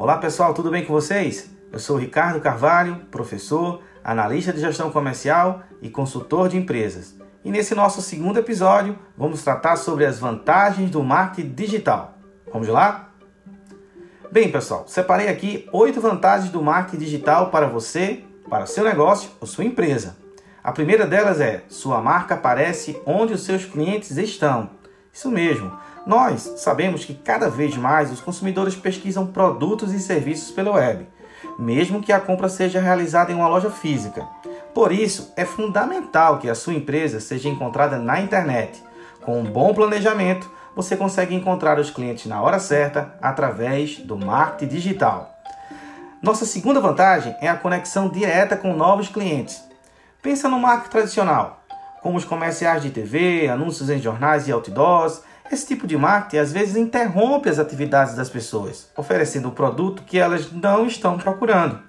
Olá pessoal, tudo bem com vocês? Eu sou Ricardo Carvalho, professor, analista de gestão comercial e consultor de empresas. E nesse nosso segundo episódio, vamos tratar sobre as vantagens do marketing digital. Vamos lá? Bem, pessoal, separei aqui oito vantagens do marketing digital para você, para seu negócio ou sua empresa. A primeira delas é: sua marca aparece onde os seus clientes estão. Isso mesmo. Nós sabemos que cada vez mais os consumidores pesquisam produtos e serviços pela web, mesmo que a compra seja realizada em uma loja física. Por isso, é fundamental que a sua empresa seja encontrada na internet. Com um bom planejamento, você consegue encontrar os clientes na hora certa através do marketing digital. Nossa segunda vantagem é a conexão direta com novos clientes. Pensa no marketing tradicional, como os comerciais de TV, anúncios em jornais e outdoors, esse tipo de marketing às vezes interrompe as atividades das pessoas, oferecendo um produto que elas não estão procurando.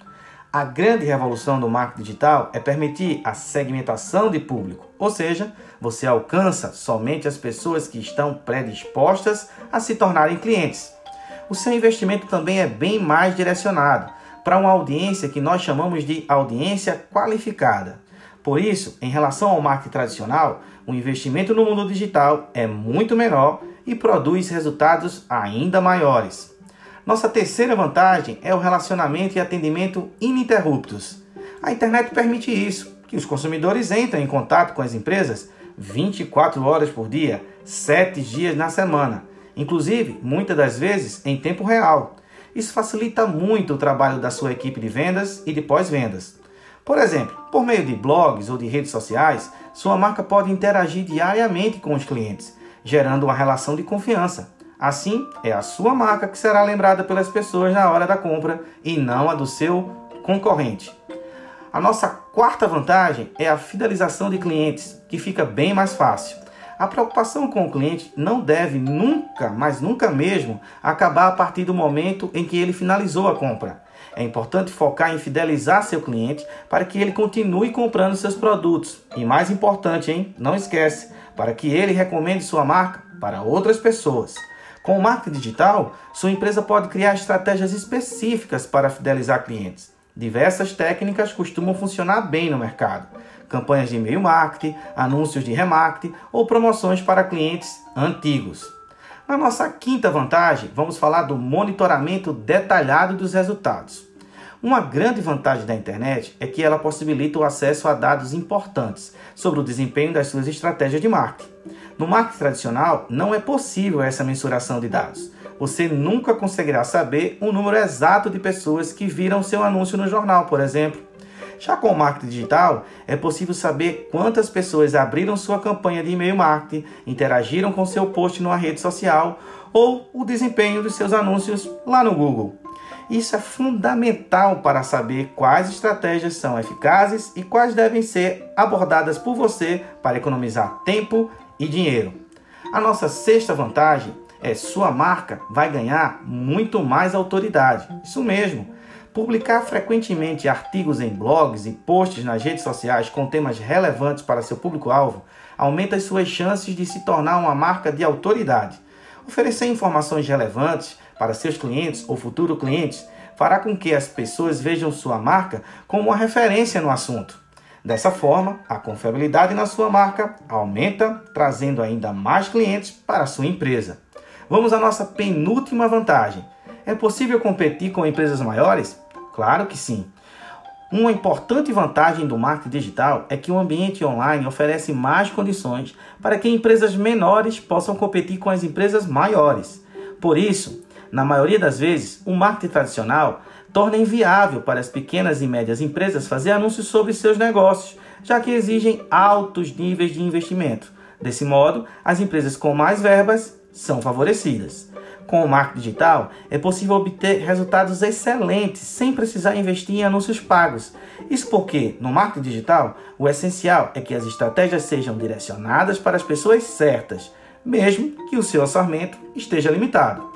A grande revolução do marketing digital é permitir a segmentação de público, ou seja, você alcança somente as pessoas que estão predispostas a se tornarem clientes. O seu investimento também é bem mais direcionado para uma audiência que nós chamamos de audiência qualificada. Por isso, em relação ao marketing tradicional, o investimento no mundo digital é muito menor e produz resultados ainda maiores. Nossa terceira vantagem é o relacionamento e atendimento ininterruptos. A internet permite isso, que os consumidores entrem em contato com as empresas 24 horas por dia, 7 dias na semana, inclusive muitas das vezes em tempo real. Isso facilita muito o trabalho da sua equipe de vendas e de pós-vendas. Por exemplo, por meio de blogs ou de redes sociais, sua marca pode interagir diariamente com os clientes, gerando uma relação de confiança. Assim, é a sua marca que será lembrada pelas pessoas na hora da compra e não a do seu concorrente. A nossa quarta vantagem é a fidelização de clientes, que fica bem mais fácil. A preocupação com o cliente não deve nunca, mas nunca mesmo, acabar a partir do momento em que ele finalizou a compra. É importante focar em fidelizar seu cliente para que ele continue comprando seus produtos. E mais importante, hein? Não esquece, para que ele recomende sua marca para outras pessoas. Com o marketing digital, sua empresa pode criar estratégias específicas para fidelizar clientes. Diversas técnicas costumam funcionar bem no mercado. Campanhas de e-mail marketing, anúncios de remarketing ou promoções para clientes antigos. Na nossa quinta vantagem, vamos falar do monitoramento detalhado dos resultados. Uma grande vantagem da internet é que ela possibilita o acesso a dados importantes sobre o desempenho das suas estratégias de marketing. No marketing tradicional, não é possível essa mensuração de dados. Você nunca conseguirá saber o número exato de pessoas que viram seu anúncio no jornal, por exemplo. Já com o marketing digital, é possível saber quantas pessoas abriram sua campanha de e-mail marketing, interagiram com seu post numa rede social ou o desempenho dos seus anúncios lá no Google. Isso é fundamental para saber quais estratégias são eficazes e quais devem ser abordadas por você para economizar tempo e dinheiro. A nossa sexta vantagem é sua marca vai ganhar muito mais autoridade. Isso mesmo. Publicar frequentemente artigos em blogs e posts nas redes sociais com temas relevantes para seu público-alvo aumenta as suas chances de se tornar uma marca de autoridade. Oferecer informações relevantes para seus clientes ou futuros clientes fará com que as pessoas vejam sua marca como uma referência no assunto. Dessa forma, a confiabilidade na sua marca aumenta, trazendo ainda mais clientes para a sua empresa. Vamos à nossa penúltima vantagem é possível competir com empresas maiores? Claro que sim. Uma importante vantagem do marketing digital é que o ambiente online oferece mais condições para que empresas menores possam competir com as empresas maiores. Por isso, na maioria das vezes, o marketing tradicional torna inviável para as pequenas e médias empresas fazer anúncios sobre seus negócios, já que exigem altos níveis de investimento. Desse modo, as empresas com mais verbas são favorecidas com o marketing digital, é possível obter resultados excelentes sem precisar investir em anúncios pagos. Isso porque, no marketing digital, o essencial é que as estratégias sejam direcionadas para as pessoas certas, mesmo que o seu orçamento esteja limitado.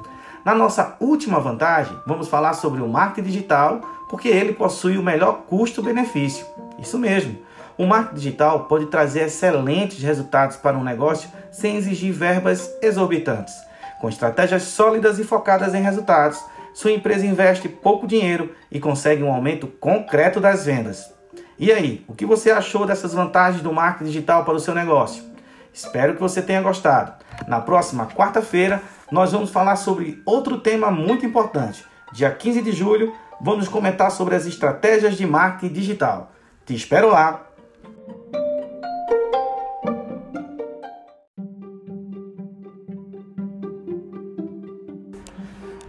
Na nossa última vantagem, vamos falar sobre o marketing digital, porque ele possui o melhor custo-benefício. Isso mesmo. O marketing digital pode trazer excelentes resultados para um negócio sem exigir verbas exorbitantes. Com estratégias sólidas e focadas em resultados, sua empresa investe pouco dinheiro e consegue um aumento concreto das vendas. E aí, o que você achou dessas vantagens do marketing digital para o seu negócio? Espero que você tenha gostado. Na próxima quarta-feira, nós vamos falar sobre outro tema muito importante. Dia 15 de julho, vamos comentar sobre as estratégias de marketing digital. Te espero lá!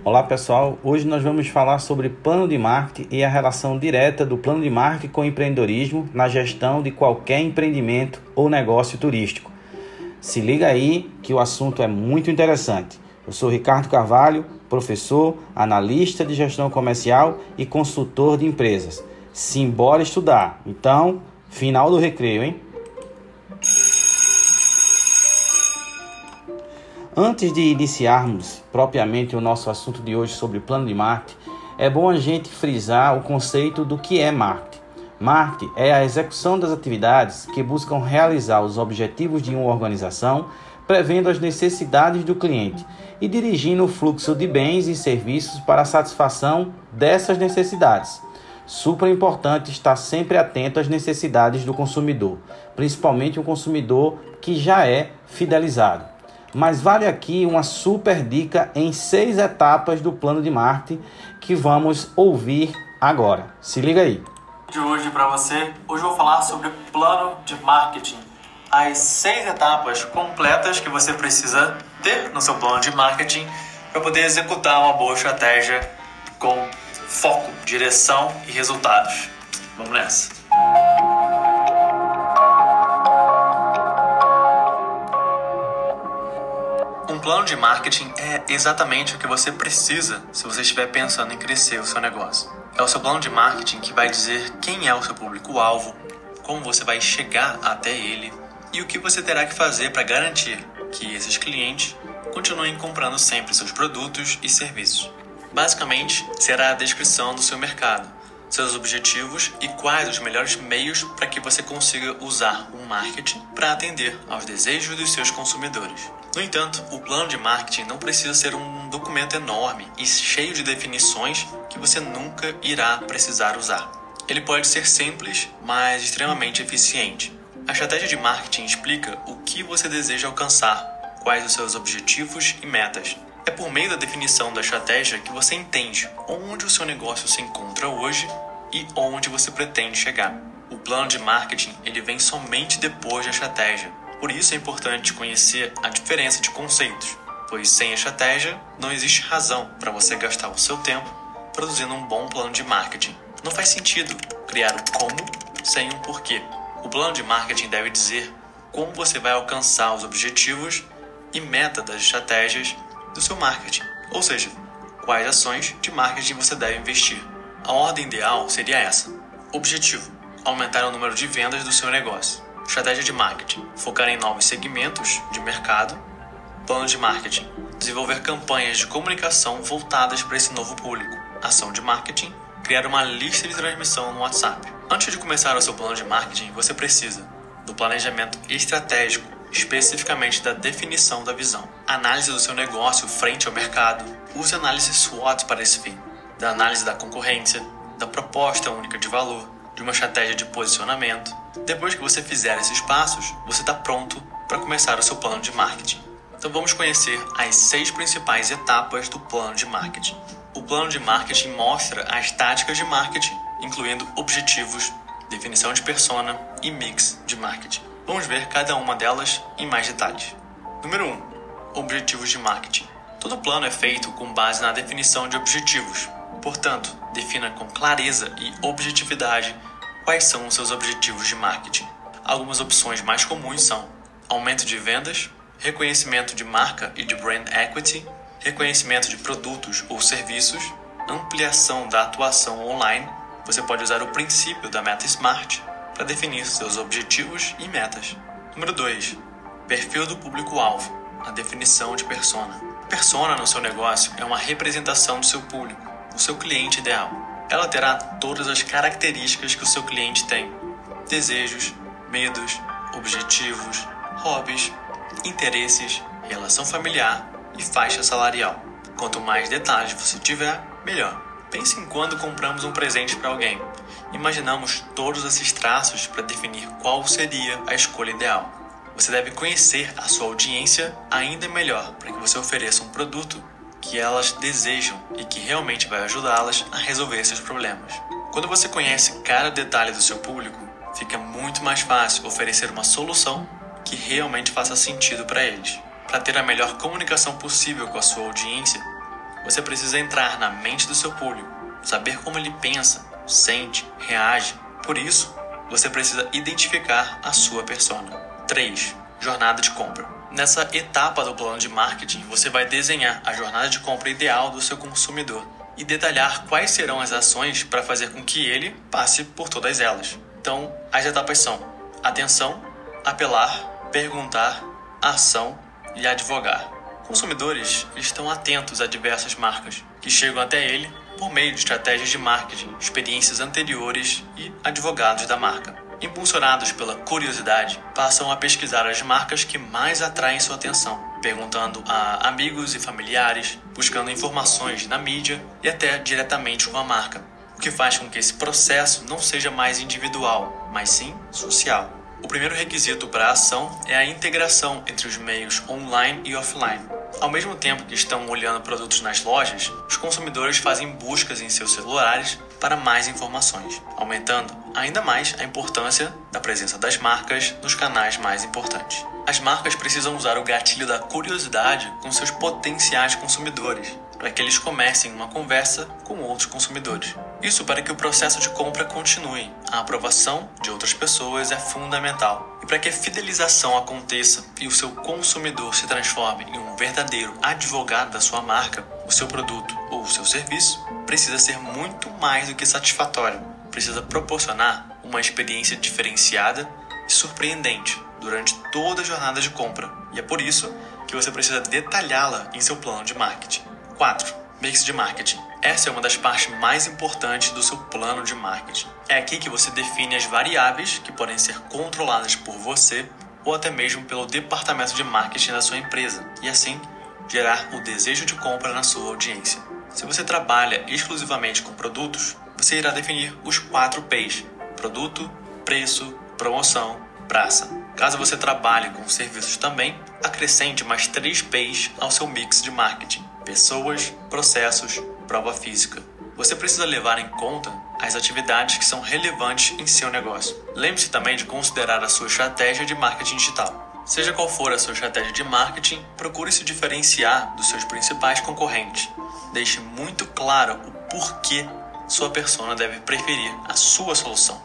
Olá pessoal, hoje nós vamos falar sobre plano de marketing e a relação direta do plano de marketing com o empreendedorismo na gestão de qualquer empreendimento ou negócio turístico. Se liga aí que o assunto é muito interessante. Eu sou Ricardo Carvalho, professor, analista de gestão comercial e consultor de empresas. Simbora estudar. Então, final do recreio, hein? Antes de iniciarmos propriamente o nosso assunto de hoje sobre plano de marketing, é bom a gente frisar o conceito do que é marketing. Marketing é a execução das atividades que buscam realizar os objetivos de uma organização, prevendo as necessidades do cliente e dirigindo o fluxo de bens e serviços para a satisfação dessas necessidades. Super importante estar sempre atento às necessidades do consumidor, principalmente o consumidor que já é fidelizado. Mas vale aqui uma super dica em seis etapas do plano de marketing que vamos ouvir agora. Se liga aí. De hoje para você, hoje eu vou falar sobre plano de marketing. As seis etapas completas que você precisa ter no seu plano de marketing para poder executar uma boa estratégia com foco, direção e resultados. Vamos nessa. Plano de marketing é exatamente o que você precisa se você estiver pensando em crescer o seu negócio. É o seu plano de marketing que vai dizer quem é o seu público-alvo, como você vai chegar até ele e o que você terá que fazer para garantir que esses clientes continuem comprando sempre seus produtos e serviços. Basicamente, será a descrição do seu mercado, seus objetivos e quais os melhores meios para que você consiga usar o marketing para atender aos desejos dos seus consumidores. No entanto, o plano de marketing não precisa ser um documento enorme e cheio de definições que você nunca irá precisar usar. Ele pode ser simples, mas extremamente eficiente. A estratégia de marketing explica o que você deseja alcançar, quais os seus objetivos e metas. É por meio da definição da estratégia que você entende onde o seu negócio se encontra hoje e onde você pretende chegar. O plano de marketing ele vem somente depois da estratégia por isso é importante conhecer a diferença de conceitos, pois sem estratégia não existe razão para você gastar o seu tempo produzindo um bom plano de marketing. Não faz sentido criar o como sem um porquê. O plano de marketing deve dizer como você vai alcançar os objetivos e meta das estratégias do seu marketing, ou seja, quais ações de marketing você deve investir. A ordem ideal seria essa: objetivo: aumentar o número de vendas do seu negócio. Estratégia de marketing: focar em novos segmentos de mercado. Plano de marketing: desenvolver campanhas de comunicação voltadas para esse novo público. Ação de marketing: criar uma lista de transmissão no WhatsApp. Antes de começar o seu plano de marketing, você precisa do planejamento estratégico, especificamente da definição da visão, análise do seu negócio frente ao mercado, use análise SWOT para esse fim, da análise da concorrência, da proposta única de valor, de uma estratégia de posicionamento. Depois que você fizer esses passos, você está pronto para começar o seu plano de marketing. Então vamos conhecer as seis principais etapas do plano de marketing. O plano de marketing mostra as táticas de marketing, incluindo objetivos, definição de persona e mix de marketing. Vamos ver cada uma delas em mais detalhes. Número 1. Um, objetivos de marketing. Todo plano é feito com base na definição de objetivos, Portanto, defina com clareza e objetividade quais são os seus objetivos de marketing. Algumas opções mais comuns são aumento de vendas, reconhecimento de marca e de brand equity, reconhecimento de produtos ou serviços, ampliação da atuação online. Você pode usar o princípio da meta SMART para definir seus objetivos e metas. Número 2. Perfil do público-alvo, a definição de persona. Persona no seu negócio é uma representação do seu público o seu cliente ideal. Ela terá todas as características que o seu cliente tem: desejos, medos, objetivos, hobbies, interesses, relação familiar e faixa salarial. Quanto mais detalhes você tiver, Melhor, pense em quando compramos um presente para alguém. Imaginamos todos esses traços para definir qual seria a escolha ideal. Você deve conhecer a sua audiência ainda melhor para que você ofereça um produto que elas desejam e que realmente vai ajudá-las a resolver esses problemas. Quando você conhece cada detalhe do seu público, fica muito mais fácil oferecer uma solução que realmente faça sentido para eles. Para ter a melhor comunicação possível com a sua audiência, você precisa entrar na mente do seu público, saber como ele pensa, sente, reage. Por isso, você precisa identificar a sua persona. 3. Jornada de compra. Nessa etapa do plano de marketing, você vai desenhar a jornada de compra ideal do seu consumidor e detalhar quais serão as ações para fazer com que ele passe por todas elas. Então, as etapas são atenção, apelar, perguntar, ação e advogar. Consumidores estão atentos a diversas marcas que chegam até ele por meio de estratégias de marketing, experiências anteriores e advogados da marca. Impulsionados pela curiosidade, passam a pesquisar as marcas que mais atraem sua atenção, perguntando a amigos e familiares, buscando informações na mídia e até diretamente com a marca, o que faz com que esse processo não seja mais individual, mas sim social. O primeiro requisito para a ação é a integração entre os meios online e offline. Ao mesmo tempo que estão olhando produtos nas lojas, os consumidores fazem buscas em seus celulares para mais informações, aumentando ainda mais a importância da presença das marcas nos canais mais importantes. As marcas precisam usar o gatilho da curiosidade com seus potenciais consumidores, para que eles comecem uma conversa com outros consumidores. Isso para que o processo de compra continue. A aprovação de outras pessoas é fundamental. E para que a fidelização aconteça e o seu consumidor se transforme em um verdadeiro advogado da sua marca, o seu produto ou o seu serviço precisa ser muito mais do que satisfatório. Precisa proporcionar uma experiência diferenciada e surpreendente durante toda a jornada de compra. E é por isso que você precisa detalhá-la em seu plano de marketing. 4. Mix de marketing. Essa é uma das partes mais importantes do seu plano de marketing. É aqui que você define as variáveis que podem ser controladas por você ou até mesmo pelo departamento de marketing da sua empresa e assim gerar o desejo de compra na sua audiência. Se você trabalha exclusivamente com produtos, você irá definir os 4 P's: produto, preço, promoção, praça. Caso você trabalhe com serviços também, acrescente mais 3 P's ao seu mix de marketing: pessoas, processos, prova física. Você precisa levar em conta as atividades que são relevantes em seu negócio. Lembre-se também de considerar a sua estratégia de marketing digital. Seja qual for a sua estratégia de marketing, procure se diferenciar dos seus principais concorrentes. Deixe muito claro o porquê sua persona deve preferir a sua solução.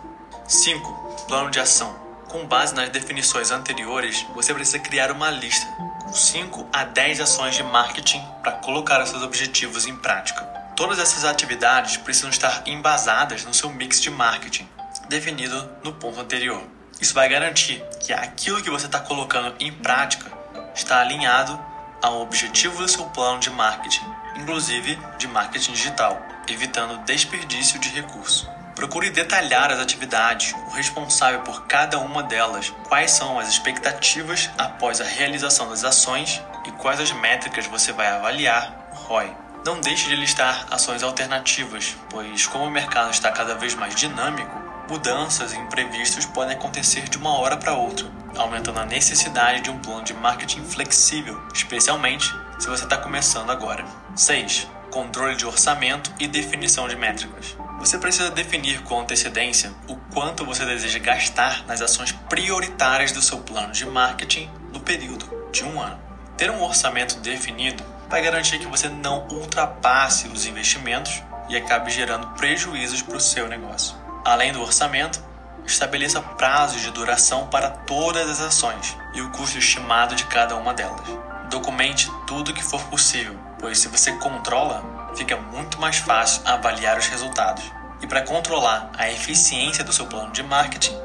5. Plano de ação. Com base nas definições anteriores, você precisa criar uma lista 5 a 10 ações de marketing para colocar seus objetivos em prática. Todas essas atividades precisam estar embasadas no seu mix de marketing, definido no ponto anterior. Isso vai garantir que aquilo que você está colocando em prática está alinhado ao objetivo do seu plano de marketing, inclusive de marketing digital, evitando desperdício de recursos. Procure detalhar as atividades, o responsável por cada uma delas, quais são as expectativas após a realização das ações e quais as métricas você vai avaliar o ROI. Não deixe de listar ações alternativas, pois, como o mercado está cada vez mais dinâmico, mudanças e imprevistos podem acontecer de uma hora para outra, aumentando a necessidade de um plano de marketing flexível, especialmente se você está começando agora. 6. Controle de orçamento e definição de métricas. Você precisa definir com antecedência o quanto você deseja gastar nas ações prioritárias do seu plano de marketing no período de um ano. Ter um orçamento definido vai garantir que você não ultrapasse os investimentos e acabe gerando prejuízos para o seu negócio. Além do orçamento, estabeleça prazos de duração para todas as ações e o custo estimado de cada uma delas. Documente tudo que for possível, pois se você controla, fica muito mais fácil avaliar os resultados. E para controlar a eficiência do seu plano de marketing,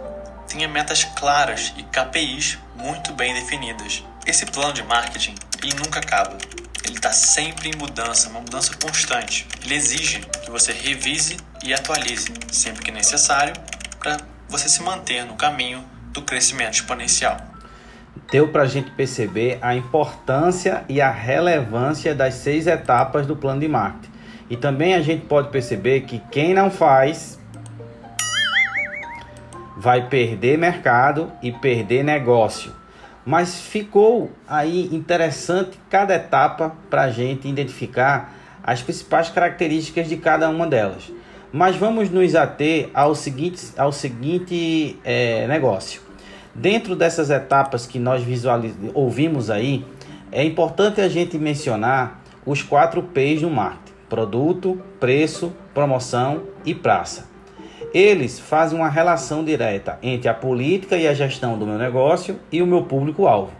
tenha metas claras e KPIs muito bem definidas. Esse plano de marketing ele nunca acaba. Ele está sempre em mudança, uma mudança constante. Ele exige que você revise e atualize sempre que necessário para você se manter no caminho do crescimento exponencial. Deu para a gente perceber a importância e a relevância das seis etapas do plano de marketing. E também a gente pode perceber que quem não faz vai perder mercado e perder negócio. Mas ficou aí interessante cada etapa para a gente identificar as principais características de cada uma delas. Mas vamos nos ater ao seguinte, ao seguinte é, negócio. Dentro dessas etapas que nós ouvimos aí, é importante a gente mencionar os quatro P's do marketing: produto, preço, promoção e praça. Eles fazem uma relação direta entre a política e a gestão do meu negócio e o meu público-alvo.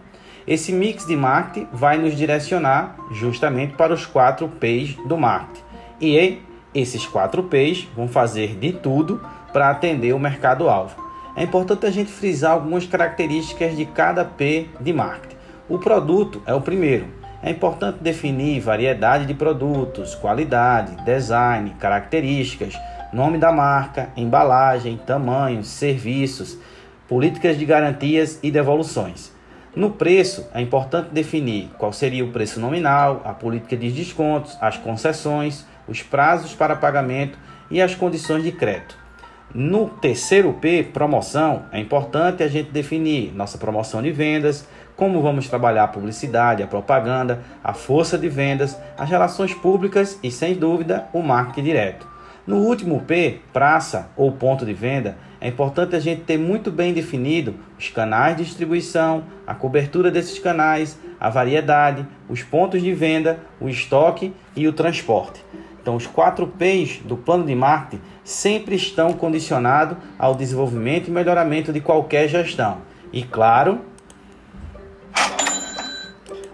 Esse mix de marketing vai nos direcionar justamente para os quatro P's do marketing. E esses quatro P's vão fazer de tudo para atender o mercado-alvo. É importante a gente frisar algumas características de cada P de marketing. O produto é o primeiro. É importante definir variedade de produtos, qualidade, design, características, nome da marca, embalagem, tamanho, serviços, políticas de garantias e devoluções. No preço, é importante definir qual seria o preço nominal, a política de descontos, as concessões, os prazos para pagamento e as condições de crédito. No terceiro P, promoção, é importante a gente definir nossa promoção de vendas, como vamos trabalhar a publicidade, a propaganda, a força de vendas, as relações públicas e, sem dúvida, o marketing direto. No último P, praça ou ponto de venda, é importante a gente ter muito bem definido os canais de distribuição, a cobertura desses canais, a variedade, os pontos de venda, o estoque e o transporte. Então, os quatro P's do plano de marketing sempre estão condicionados ao desenvolvimento e melhoramento de qualquer gestão. E, claro,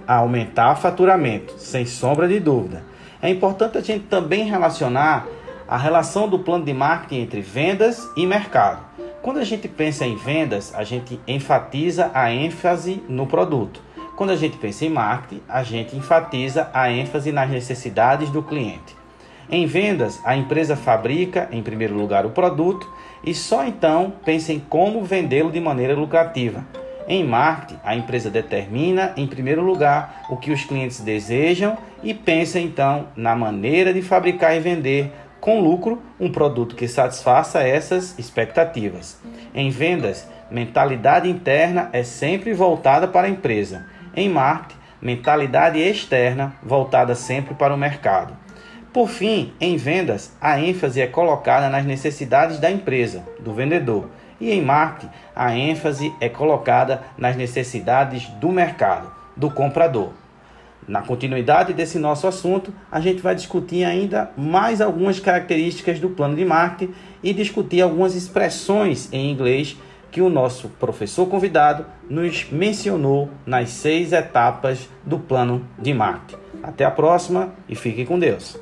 a aumentar faturamento, sem sombra de dúvida. É importante a gente também relacionar a relação do plano de marketing entre vendas e mercado. Quando a gente pensa em vendas, a gente enfatiza a ênfase no produto. Quando a gente pensa em marketing, a gente enfatiza a ênfase nas necessidades do cliente. Em vendas, a empresa fabrica, em primeiro lugar, o produto e só então pensa em como vendê-lo de maneira lucrativa. Em marketing, a empresa determina, em primeiro lugar, o que os clientes desejam e pensa então na maneira de fabricar e vender com lucro, um produto que satisfaça essas expectativas. Em vendas, mentalidade interna é sempre voltada para a empresa. Em marketing, mentalidade externa voltada sempre para o mercado. Por fim, em vendas, a ênfase é colocada nas necessidades da empresa, do vendedor. E em marketing, a ênfase é colocada nas necessidades do mercado, do comprador. Na continuidade desse nosso assunto, a gente vai discutir ainda mais algumas características do plano de marketing e discutir algumas expressões em inglês que o nosso professor convidado nos mencionou nas seis etapas do plano de marketing. Até a próxima e fique com Deus.